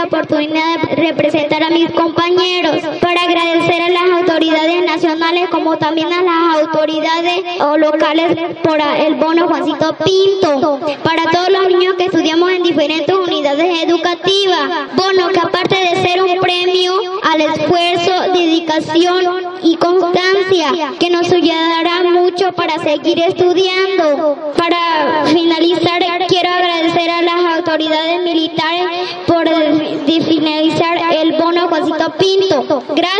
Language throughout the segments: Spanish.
esta oportunidad de representar a mis compañeros. Para agradecer a las autoridades nacionales como también a las autoridades locales por el bono Juancito Pinto, para todos los niños que estudiamos en diferentes unidades educativas, bono que aparte de ser un premio al esfuerzo, dedicación y constancia, que nos ayudará mucho para seguir estudiando. Para finalizar, quiero agradecer a las autoridades militares Pinto. Gracias.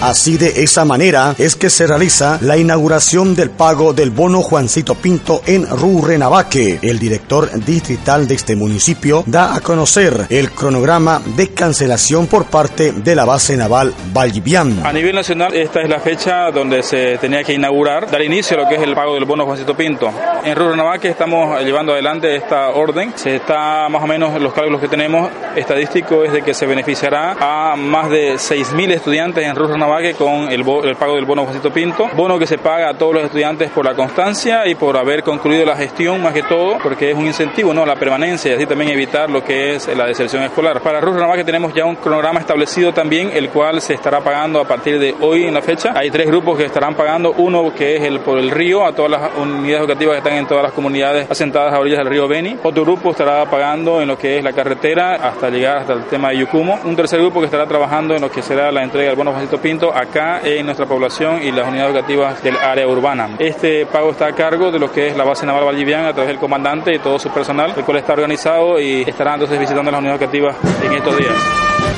Así de esa manera es que se realiza la inauguración del pago del bono Juancito Pinto en Rurrenabaque. El director distrital de este municipio da a conocer el cronograma de cancelación por parte de la base naval Valdivian. A nivel nacional esta es la fecha donde se tenía que inaugurar, dar inicio a lo que es el pago del bono Juancito Pinto. En Rurrenabaque estamos llevando adelante esta orden. Se está más o menos los cálculos que tenemos estadísticos es de que se beneficiará a más de 6.000 estudiantes en Rurrenabaque con el, pago del bono Juancito Pinto, bono que se paga a todos los estudiantes por la constancia y por haber concluido la gestión más que todo, porque es un incentivo, ¿no? La permanencia y así también evitar lo que es la deserción escolar. Para Rus que tenemos ya un cronograma establecido también, el cual se estará pagando a partir de hoy en la fecha. Hay tres grupos que estarán pagando, uno que es el por el río, a todas las unidades educativas que están en todas las comunidades asentadas a orillas del río Beni. Otro grupo estará pagando en lo que es la carretera hasta llegar hasta el tema de Yucumo. Un tercer grupo que estará trabajando en lo que será la entrega del bono Juancito Pinto acá en nuestra población y las unidades educativas del área urbana. Este pago está a cargo de lo que es la base naval Valdivian a través del comandante y todo su personal, el cual está organizado y estará entonces visitando las unidades educativas en estos días.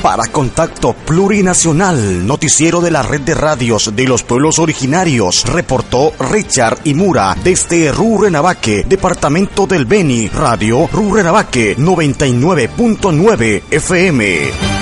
Para Contacto Plurinacional, noticiero de la red de radios de los pueblos originarios, reportó Richard Imura desde Rurrenabaque, departamento del Beni, radio Rurrenabaque 99.9 FM.